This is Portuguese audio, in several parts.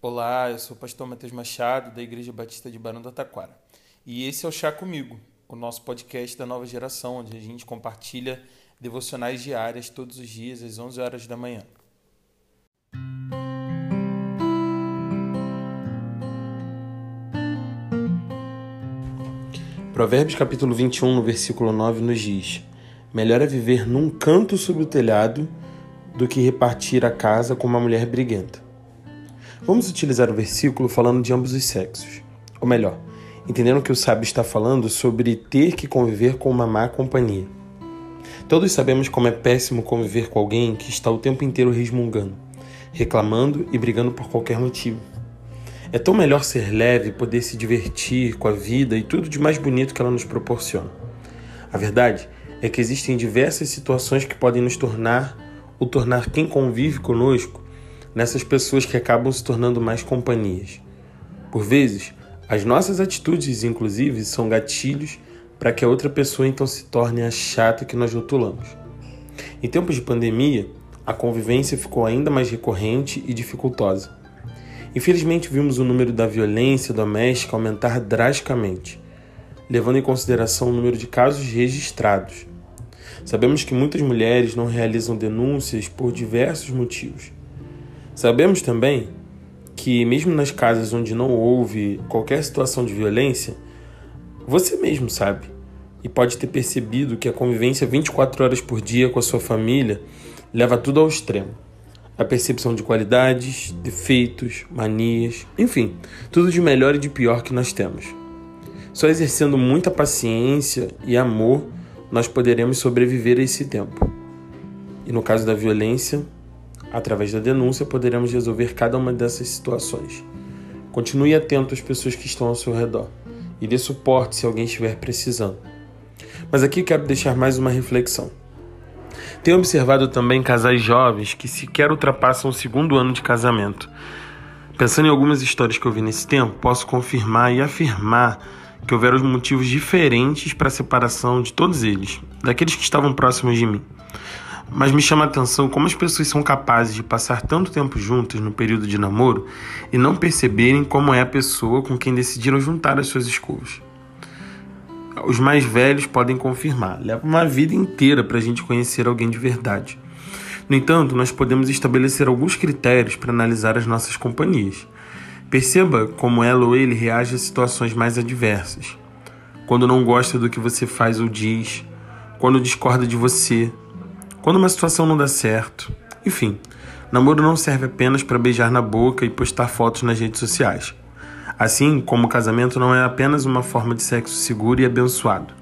Olá, eu sou o pastor Matheus Machado, da Igreja Batista de Barão do Taquara. E esse é o Chá Comigo, o nosso podcast da nova geração, onde a gente compartilha devocionais diárias todos os dias às 11 horas da manhã. Provérbios capítulo 21, no versículo 9, nos diz: Melhor é viver num canto sobre o telhado do que repartir a casa com uma mulher briguenta. Vamos utilizar o versículo falando de ambos os sexos. Ou melhor, entendendo que o sábio está falando sobre ter que conviver com uma má companhia. Todos sabemos como é péssimo conviver com alguém que está o tempo inteiro resmungando, reclamando e brigando por qualquer motivo. É tão melhor ser leve, poder se divertir com a vida e tudo de mais bonito que ela nos proporciona. A verdade é que existem diversas situações que podem nos tornar ou tornar quem convive conosco nessas pessoas que acabam se tornando mais companhias. Por vezes, as nossas atitudes, inclusive, são gatilhos para que a outra pessoa então se torne a chata que nós rotulamos. Em tempos de pandemia, a convivência ficou ainda mais recorrente e dificultosa. Infelizmente, vimos o número da violência doméstica aumentar drasticamente, levando em consideração o número de casos registrados. Sabemos que muitas mulheres não realizam denúncias por diversos motivos. Sabemos também que, mesmo nas casas onde não houve qualquer situação de violência, você mesmo sabe e pode ter percebido que a convivência 24 horas por dia com a sua família leva tudo ao extremo a percepção de qualidades, defeitos, manias, enfim, tudo de melhor e de pior que nós temos. Só exercendo muita paciência e amor nós poderemos sobreviver a esse tempo. E no caso da violência, através da denúncia, poderemos resolver cada uma dessas situações. Continue atento às pessoas que estão ao seu redor e dê suporte se alguém estiver precisando. Mas aqui quero deixar mais uma reflexão. Tenho observado também casais jovens que sequer ultrapassam o segundo ano de casamento. Pensando em algumas histórias que eu vi nesse tempo, posso confirmar e afirmar que houveram motivos diferentes para a separação de todos eles, daqueles que estavam próximos de mim. Mas me chama a atenção como as pessoas são capazes de passar tanto tempo juntas no período de namoro e não perceberem como é a pessoa com quem decidiram juntar as suas escovas os mais velhos podem confirmar. Leva uma vida inteira para a gente conhecer alguém de verdade. No entanto, nós podemos estabelecer alguns critérios para analisar as nossas companhias. Perceba como ela ou ele reage a situações mais adversas. Quando não gosta do que você faz ou diz, quando discorda de você, quando uma situação não dá certo. Enfim, namoro não serve apenas para beijar na boca e postar fotos nas redes sociais. Assim como o casamento não é apenas uma forma de sexo seguro e abençoado.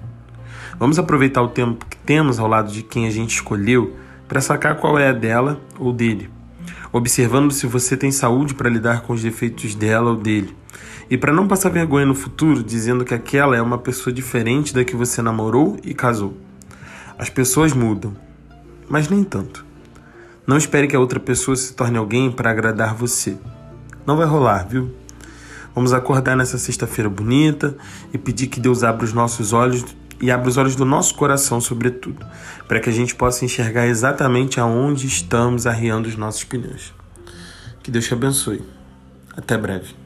Vamos aproveitar o tempo que temos ao lado de quem a gente escolheu para sacar qual é a dela ou dele, observando se você tem saúde para lidar com os defeitos dela ou dele, e para não passar vergonha no futuro dizendo que aquela é uma pessoa diferente da que você namorou e casou. As pessoas mudam, mas nem tanto. Não espere que a outra pessoa se torne alguém para agradar você. Não vai rolar, viu? Vamos acordar nessa sexta-feira bonita e pedir que Deus abra os nossos olhos e abra os olhos do nosso coração, sobretudo, para que a gente possa enxergar exatamente aonde estamos arriando os nossos pneus. Que Deus te abençoe. Até breve.